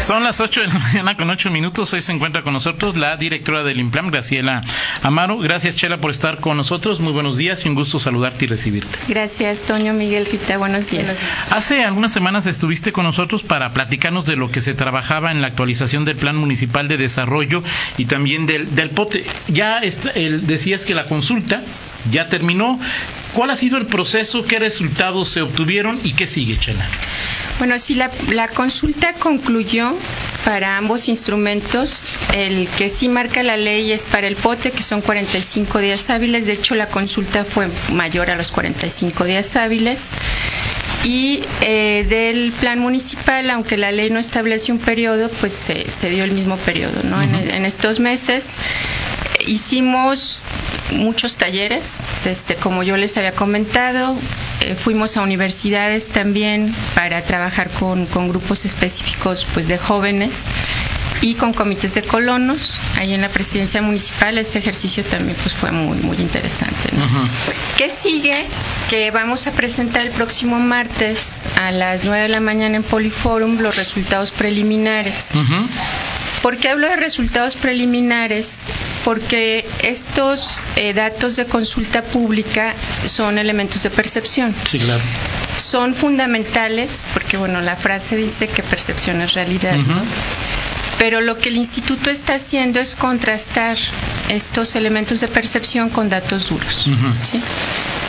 Son las 8 de la mañana con 8 minutos. Hoy se encuentra con nosotros la directora del IMPLAM, Graciela Amaro. Gracias, Chela, por estar con nosotros. Muy buenos días y un gusto saludarte y recibirte. Gracias, Toño Miguel Rita. Buenos días. Hace algunas semanas estuviste con nosotros para platicarnos de lo que se trabajaba en la actualización del Plan Municipal de Desarrollo y también del, del POTE. Ya decías que la consulta ya terminó. ¿Cuál ha sido el proceso? ¿Qué resultados se obtuvieron y qué sigue, Chela? Bueno, sí, la, la, consulta concluyó para ambos instrumentos. El que sí marca la ley es para el POTE, que son 45 días hábiles. De hecho, la consulta fue mayor a los 45 días hábiles. Y eh, del plan municipal, aunque la ley no establece un periodo, pues se, se dio el mismo periodo. ¿no? en, en estos meses hicimos muchos talleres, este, como yo les había comentado, eh, fuimos a universidades también para trabajar con, con, grupos específicos pues, de jóvenes y con comités de colonos. Ahí en la presidencia municipal ese ejercicio también pues, fue muy, muy interesante. ¿no? Uh -huh. ¿Qué sigue? Que vamos a presentar el próximo martes a las 9 de la mañana en Poliforum los resultados preliminares. Uh -huh. ¿Por qué hablo de resultados preliminares? Porque estos eh, datos de consulta pública son elementos de percepción. Sí, claro. Son fundamentales porque, bueno, la frase dice que percepción es realidad. Uh. Pero lo que el instituto está haciendo es contrastar estos elementos de percepción con datos duros. Uh -huh. ¿sí?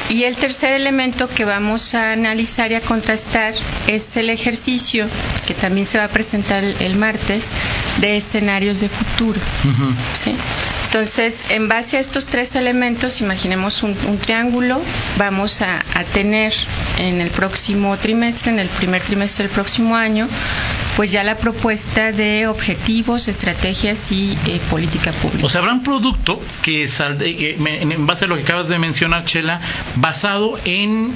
Y el tercer elemento que vamos a analizar y a contrastar es el ejercicio, que también se va a presentar el, el martes, de escenarios de futuro. Uh -huh. ¿sí? Entonces, en base a estos tres elementos, imaginemos un, un triángulo, vamos a, a, tener en el próximo trimestre, en el primer trimestre del próximo año, pues ya la propuesta de objetivos, estrategias y eh, política pública. O sea, habrá un producto que, sal, eh, en base a lo que acabas de mencionar, Chela, basado en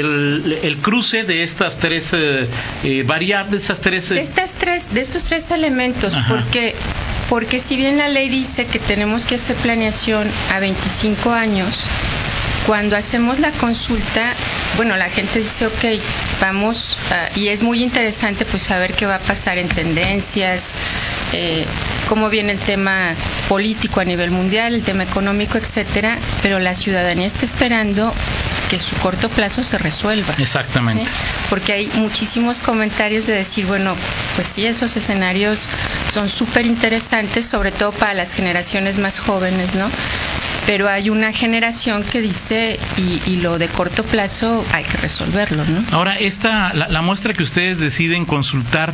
el, el, cruce de estas tres eh, eh, variables, esas tres, de estas tres, de estos tres elementos, Ajá. porque porque si bien la ley dice que tenemos que hacer planeación a 25 años, cuando hacemos la consulta, bueno, la gente dice, ok, vamos, uh, y es muy interesante pues saber qué va a pasar en tendencias, eh, cómo viene el tema político a nivel mundial, el tema económico, etcétera, pero la ciudadanía está esperando que su corto plazo se resuelva. Exactamente. ¿sí? Porque hay muchísimos comentarios de decir, bueno, pues sí, esos escenarios son súper interesantes, sobre todo para las generaciones más jóvenes, ¿no? Pero hay una generación que dice, y, y lo de corto plazo hay que resolverlo, ¿no? Ahora, esta, la, la muestra que ustedes deciden consultar,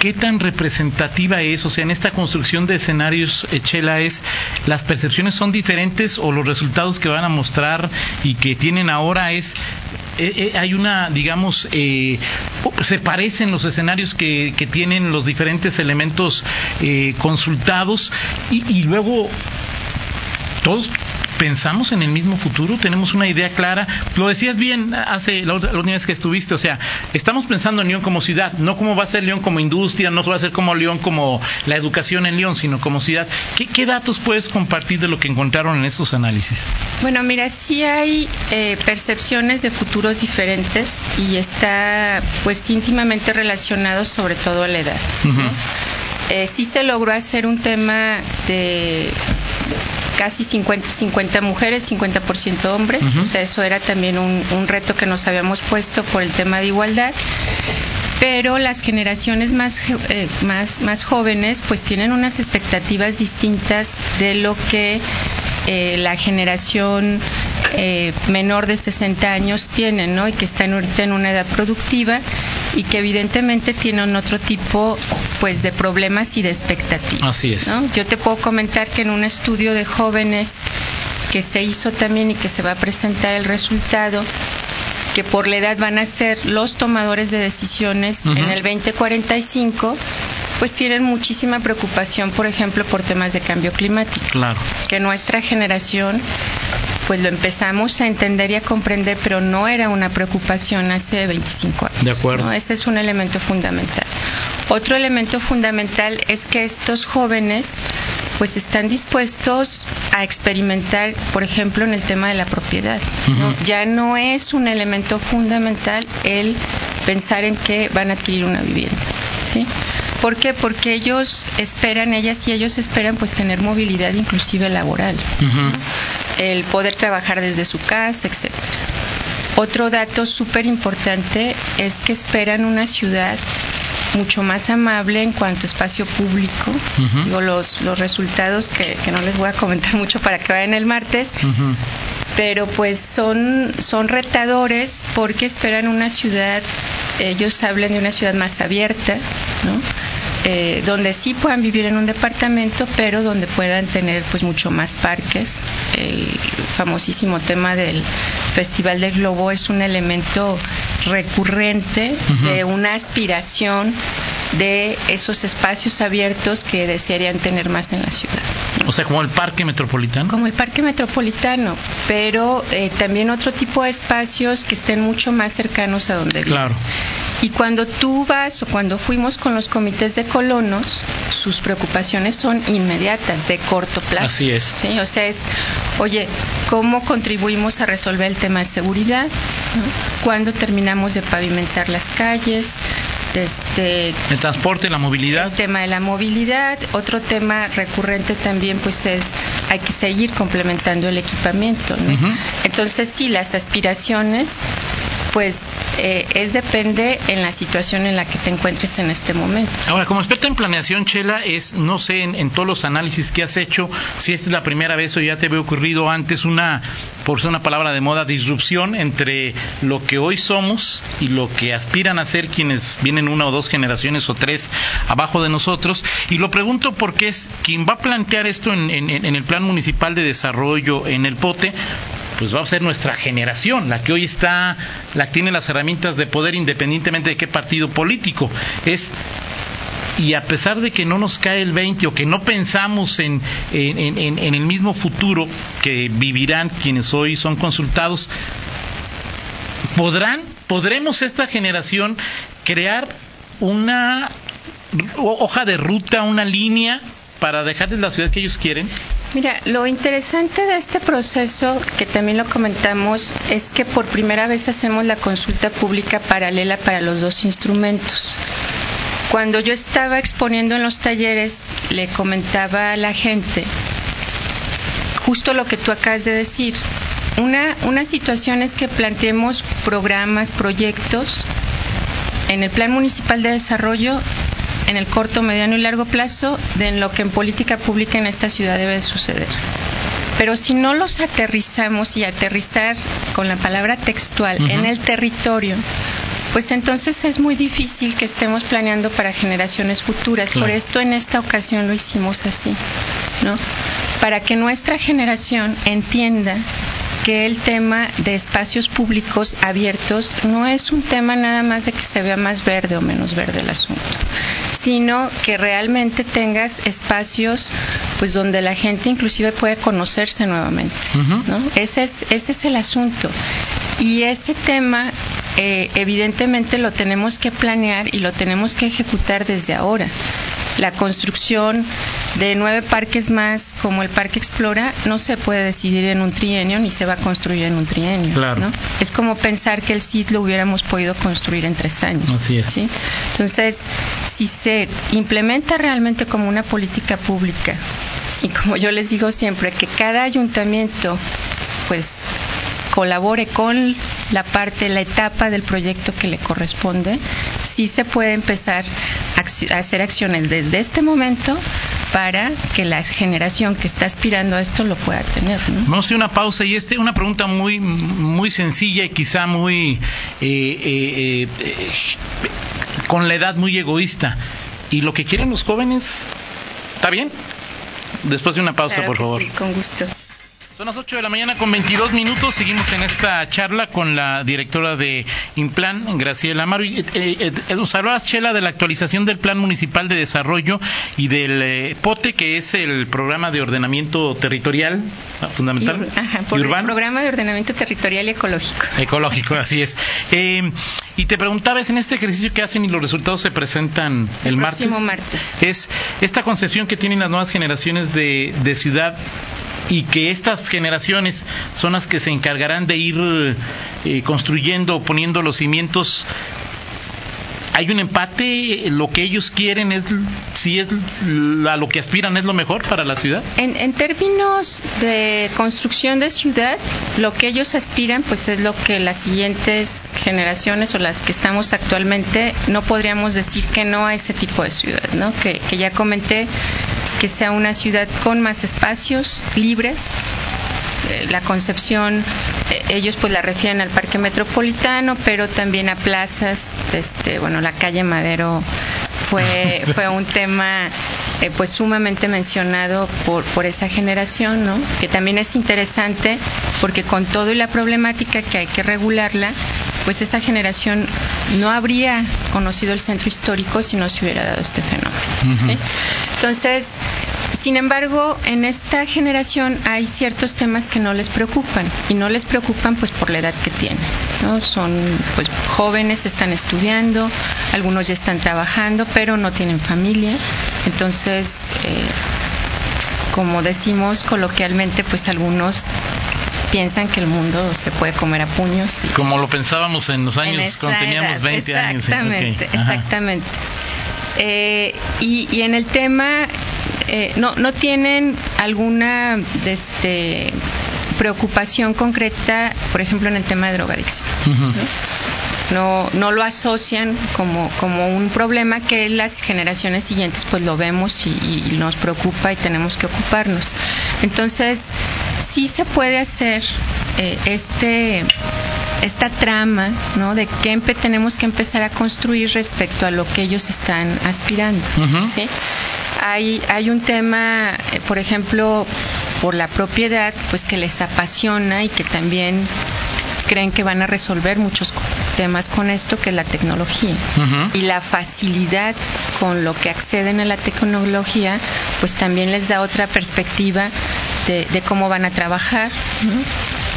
¿qué tan representativa es? O sea, en esta construcción de escenarios, Chela, es las percepciones son diferentes o los resultados que van a mostrar y que tienen ahora es eh, eh, hay una, digamos, eh, se parecen los escenarios que, tienen los diferentes elementos eh, consultados y luego todos pensamos en el mismo futuro, tenemos una idea clara. Lo decías bien hace la, la última vez que estuviste, o sea, estamos pensando en León como ciudad, no cómo va a ser León como industria, no va a ser como León como la educación en León, sino como ciudad. ¿Qué, qué datos puedes compartir de lo que encontraron en estos análisis? Bueno, mira, sí hay eh, percepciones de futuros diferentes y está pues íntimamente relacionado sobre todo a la edad. Uh -huh. eh, sí se logró hacer un tema de casi 50, 50 mujeres, 50% hombres. Uh -huh. O sea, eso era también un, un, reto que nos habíamos puesto por el tema de igualdad. Pero las generaciones más, eh, más, más jóvenes pues tienen unas expectativas distintas de lo que eh, la generación eh, menor de 60 años tiene, ¿no? Y que están ahorita en una edad productiva y que evidentemente tienen otro tipo pues de problemas y de expectativas. Así es. ¿no? Yo te puedo comentar que en un estudio de jóvenes que se hizo también y que se va a presentar el resultado que por la edad van a ser los tomadores de decisiones uh -huh. en el 2045, pues tienen muchísima preocupación, por ejemplo, por temas de cambio climático. Claro. Que nuestra generación pues lo empezamos a entender y a comprender, pero no era una preocupación hace 25 años. De acuerdo. ¿no? Este es un elemento fundamental. Otro elemento fundamental es que estos jóvenes pues están dispuestos a experimentar, por ejemplo, en el tema de la propiedad. Ya no es un elemento fundamental el pensar en que van a adquirir una vivienda. ¿sí? ¿Por qué? Porque ellos esperan, ellas y ellos esperan pues tener movilidad inclusive laboral, el poder trabajar desde su casa, etcétera. Otro dato súper importante es que esperan una ciudad mucho más amable en cuanto a espacio público. los, los resultados que, no les voy a comentar mucho para que vayan el martes, pero pues son, son retadores porque esperan una ciudad, ellos hablan de una ciudad más abierta, ¿no? Eh, donde sí puedan vivir en un departamento, pero donde puedan tener pues mucho más parques. El famosísimo tema del Festival del Globo es un elemento recurrente de una aspiración de esos espacios abiertos que desearían tener más en la ciudad. O sea, como el parque metropolitano. Como el parque metropolitano, pero eh, también otro tipo de espacios que estén mucho más cercanos a donde viven. Claro. Y cuando tú vas o cuando fuimos con los comités de colonos, sus preocupaciones son inmediatas, de corto plazo. Así es. ¿sí? O sea, es, oye, ¿cómo contribuimos a resolver el tema de seguridad? ¿Cuándo terminamos de pavimentar las calles? Este, el transporte, la movilidad. El tema de la movilidad. Otro tema recurrente también, pues es, hay que seguir complementando el equipamiento. Entonces, sí, las aspiraciones pues eh, es depende en la situación en la que te encuentres en este momento. Ahora, como experta en planeación, Chela, es, no sé, en, todos los análisis que has hecho, si esta es la primera vez o ya te había ocurrido antes una, por ser una palabra de moda, disrupción entre lo que hoy somos y lo que aspiran a ser quienes vienen una o dos generaciones o tres abajo de nosotros. Y lo pregunto porque es quien va a plantear esto en, en el plan municipal de desarrollo en el POTE, pues va a ser nuestra generación, la que hoy está, la que tiene las herramientas de poder independientemente de qué partido político. Es y a pesar de que no nos cae el 20 o que no pensamos en, en, el mismo futuro que vivirán quienes hoy son consultados, podrán, podremos esta generación crear una hoja de ruta, una línea para dejarles la ciudad que ellos quieren? Mira, lo interesante de este proceso, que también lo comentamos, es que por primera vez hacemos la consulta pública paralela para los dos instrumentos. Cuando yo estaba exponiendo en los talleres, le comentaba a la gente justo lo que tú acabas de decir. Una, una situación es que planteemos programas, proyectos en el Plan Municipal de Desarrollo en el corto, mediano y largo plazo de lo que en política pública en esta ciudad debe suceder. Pero si no los aterrizamos y aterrizar con la palabra textual en el territorio, pues entonces es muy difícil que estemos planeando para generaciones futuras. Por esto en esta ocasión lo hicimos así, ¿no? Para que nuestra generación entienda que el tema de espacios públicos abiertos no es un tema nada más de que se vea más verde o menos verde el asunto, sino que realmente tengas espacios pues donde la gente inclusive puede conocerse nuevamente. ¿no? Ese, es, ese es el asunto. Y ese tema eh, evidentemente lo tenemos que planear y lo tenemos que ejecutar desde ahora la construcción de nueve parques más como el Parque Explora no se puede decidir en un trienio ni se va a construir en un trienio. Claro. Es como pensar que el CIT lo hubiéramos podido construir en tres años. Así es. ¿sí? Entonces, si se implementa realmente como una política pública y como yo les digo siempre, que cada ayuntamiento pues colabore con la parte, la etapa del proyecto que le corresponde, sí se puede empezar a hacer acciones desde este momento para que la generación que está aspirando a esto lo pueda tener. Vamos a hacer una pausa y este, una pregunta muy, muy sencilla y quizá muy eh, eh, eh, con la edad muy egoísta. ¿Y lo que quieren los jóvenes? ¿Está bien? Después de una pausa, por favor. con gusto. Son las 8 de la mañana con 22 minutos. Seguimos en esta charla con la directora de Implan, Graciela Amaro. Eh, eh, eh, nos hablabas, Chela, de la actualización del Plan Municipal de Desarrollo y del POTE, que es el Programa de Ordenamiento Territorial Fundamental ajá, por El Programa de Ordenamiento Territorial y Ecológico. Ecológico, así es. y te preguntaba, ¿es en este ejercicio que hacen y los resultados se presentan el, el martes? martes. Es esta concepción que tienen las nuevas generaciones de, de ciudad y que estas generaciones son las que se encargarán de ir eh, construyendo, poniendo los cimientos hay un empate, lo que ellos quieren es, si es a lo que aspiran es lo mejor para la ciudad. En, términos de construcción de ciudad, lo que ellos aspiran, pues es lo que las siguientes generaciones o las que estamos actualmente no podríamos decir que no a ese tipo de ciudad, ¿no? Que, que ya comenté que sea una ciudad con más espacios libres la concepción, eh, ellos pues la refieren al parque metropolitano, pero también a plazas, este, bueno, la calle Madero fue, fue un tema eh, pues sumamente mencionado por, por esa generación, ¿no? Que también es interesante porque con todo y la problemática que hay que regularla, pues esta generación no habría conocido el centro histórico si no se hubiera dado este fenómeno. Entonces, sin embargo, en esta generación hay ciertos temas que no les preocupan y no les preocupan pues por la edad que tienen. ¿no? Son pues jóvenes, están estudiando, algunos ya están trabajando, pero no tienen familia. Entonces, eh, como decimos coloquialmente, pues algunos piensan que el mundo se puede comer a puños. Como lo pensábamos en los años cuando teníamos 20 años. Exactamente, exactamente. Eh, y, en el tema, eh, no, no tienen alguna este, preocupación concreta, por ejemplo, en el tema de drogadicción. ¿no? No, lo asocian como, como un problema que las generaciones siguientes pues lo vemos y, nos preocupa y tenemos que ocuparnos. Entonces, sí se puede hacer eh, este esta trama, ¿no? De qué tenemos que empezar a construir respecto a lo que ellos están aspirando, ¿sí? Hay, hay un tema, eh, por ejemplo, por la propiedad, pues que les apasiona y que también creen que van a resolver muchos temas con esto, que es la tecnología. Y la facilidad con lo que acceden a la tecnología, pues también les da otra perspectiva de, cómo van a trabajar.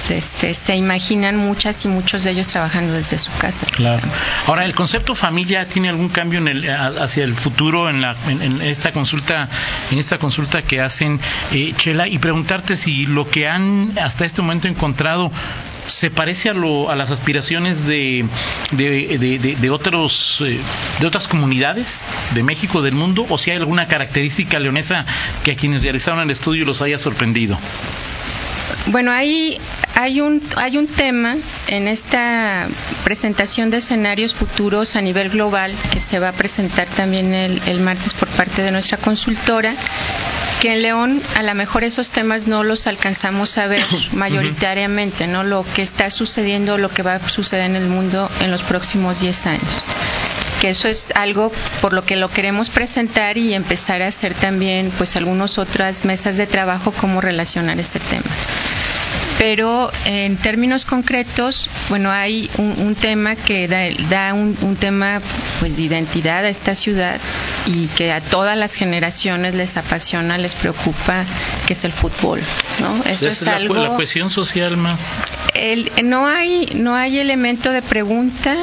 Este, se imaginan muchas y muchos de ellos trabajando desde su casa. Claro. Ahora, ¿el concepto familia tiene algún cambio en el, hacia el futuro en, la, en, esta consulta en esta consulta que hacen, eh, Chela? Y preguntarte si lo que han hasta este momento encontrado se parece a, lo, a las aspiraciones de, de, de, otros, eh, de otras comunidades de México, del mundo, o si hay alguna característica leonesa que a quienes realizaron el estudio los haya sorprendido. Bueno, hay, hay, un, hay un tema en esta presentación de escenarios futuros a nivel global que se va a presentar también el, el martes por parte de nuestra consultora que en León a lo mejor esos temas no los alcanzamos a ver mayoritariamente, ¿no? Lo que está sucediendo, lo que va a suceder en el mundo en los próximos 10 años. Que eso es algo por lo que lo queremos presentar y empezar a hacer también pues algunas otras mesas de trabajo cómo relacionar ese tema pero en términos concretos, bueno, hay un, tema que da, un, tema pues de identidad a esta ciudad y que a todas las generaciones les apasiona, les preocupa, que es el fútbol, ¿no? Eso es, algo la cohesión social más. no hay no hay elemento de pregunta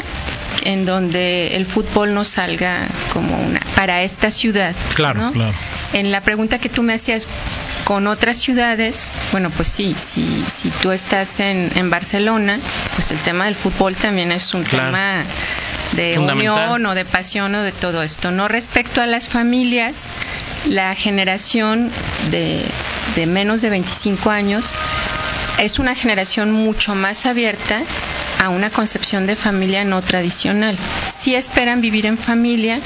en donde el fútbol no salga como una para esta ciudad. Claro, claro. En la pregunta que tú me hacías con otras ciudades, bueno, pues sí, si, si tú estás en, en Barcelona, pues el tema del fútbol también es un tema de unión o de pasión o de todo esto. No respecto a las familias, la generación de, de menos de 25 años es una generación mucho más abierta a una concepción de familia no tradicional. Sí esperan vivir en familia,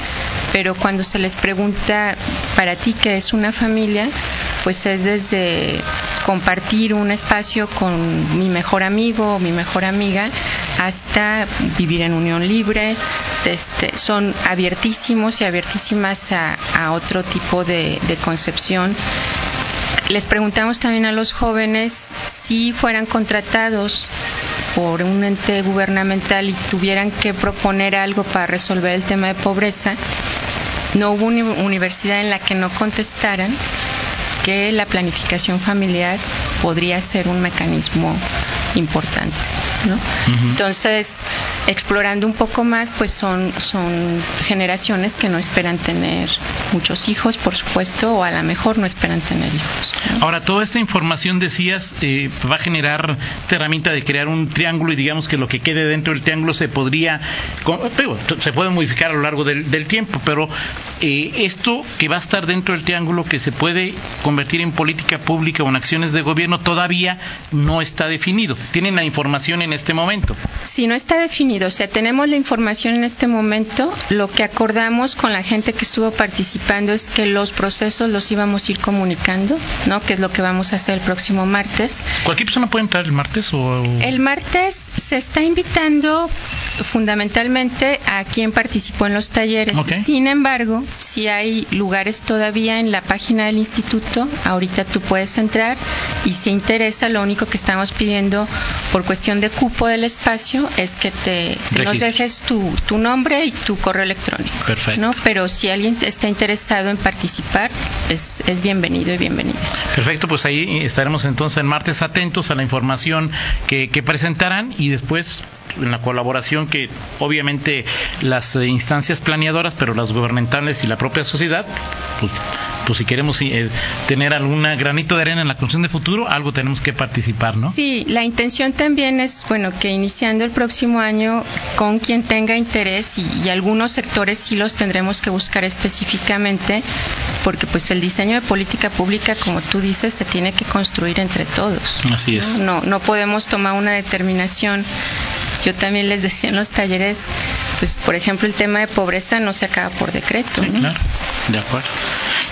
pero cuando se les pregunta para ti qué es una familia, pues es desde compartir un espacio con mi mejor amigo o mi mejor amiga hasta vivir en unión libre. Este, son abiertísimos y abiertísimas a, otro tipo de, de concepción les preguntamos también a los jóvenes si fueran contratados por un ente gubernamental y tuvieran que proponer algo para resolver el tema de pobreza, no hubo universidad en la que no contestaran que la planificación familiar podría ser un mecanismo importante. ¿no? Entonces, explorando un poco más, pues son, son generaciones que no esperan tener muchos hijos, por supuesto, o a lo mejor no esperan tener hijos. Ahora, toda esta información, decías, eh, va a generar esta herramienta de crear un triángulo y digamos que lo que quede dentro del triángulo se podría, se puede modificar a lo largo del, tiempo, pero eh, esto que va a estar dentro del triángulo, que se puede convertir en política pública o en acciones de gobierno, todavía no está definido. Tienen la información en este momento. Si no está definido, o sea, tenemos la información en este momento, lo que acordamos con la gente que estuvo participando es que los procesos los íbamos a ir comunicando, ¿no? Que es lo que vamos a hacer el próximo martes. ¿Cualquier persona puede entrar el martes o...? El martes se está invitando fundamentalmente a quien participó en los talleres. Sin embargo, si hay lugares todavía en la página del instituto, ahorita tú puedes entrar y si interesa, lo único que estamos pidiendo por cuestión de cupo del espacio es que te nos dejes tu, tu, nombre y tu correo electrónico. Perfecto. ¿no? Pero si alguien está interesado en participar, es, es bienvenido y bienvenida. Perfecto, pues ahí estaremos entonces en martes atentos a la información que, que presentarán y después en la colaboración que obviamente las eh, instancias planeadoras, pero las gubernamentales y la propia sociedad, pues, pues si queremos eh, tener algún granito de arena en la construcción de futuro, algo tenemos que participar, ¿no? Sí, la intención también es, bueno, que iniciando el próximo año, con quien tenga interés y, y algunos sectores sí los tendremos que buscar específicamente, porque pues el diseño de política pública, como tú dices, se tiene que construir entre todos. Así es. No, no podemos tomar una determinación yo también les decía en los talleres, pues por ejemplo el tema de pobreza no se acaba por decreto. Sí, claro, de acuerdo.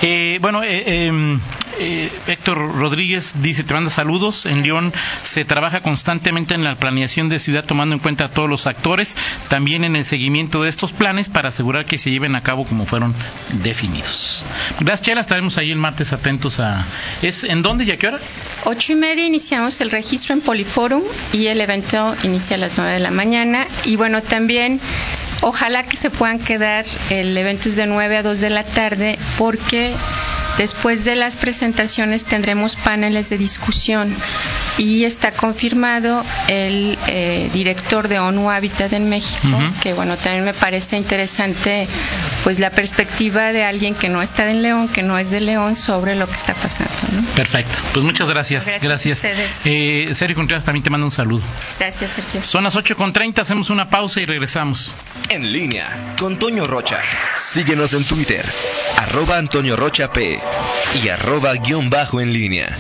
Eh, bueno, eh, em, eh, Héctor Rodríguez dice, te manda saludos. En León se trabaja constantemente en la planeación de ciudad tomando en cuenta a todos los actores, también en el seguimiento de estos planes para asegurar que se lleven a cabo como fueron definidos. Gracias, Chela. Estaremos ahí el martes atentos a... ¿Es en dónde y a qué hora? Ocho y media iniciamos el registro en Poliforum y el evento inicia a las nueve de la mañana. Y bueno, también ojalá que se puedan quedar, el evento es de 9 a 2 de la tarde porque Después de las presentaciones tendremos paneles de discusión. Y está confirmado el eh, director de ONU Habitat en México, que bueno, también me parece interesante pues la perspectiva de alguien que no está en León, que no es de León, sobre lo que está pasando. Perfecto, pues muchas gracias. Gracias. Eh, Sergio Contreras también te manda un saludo. Gracias, Sergio. Son las 8.30, hacemos una pausa y regresamos. En línea con Toño Rocha. Síguenos en Twitter, arroba Antonio Rocha P y arroba guion bajo en línea.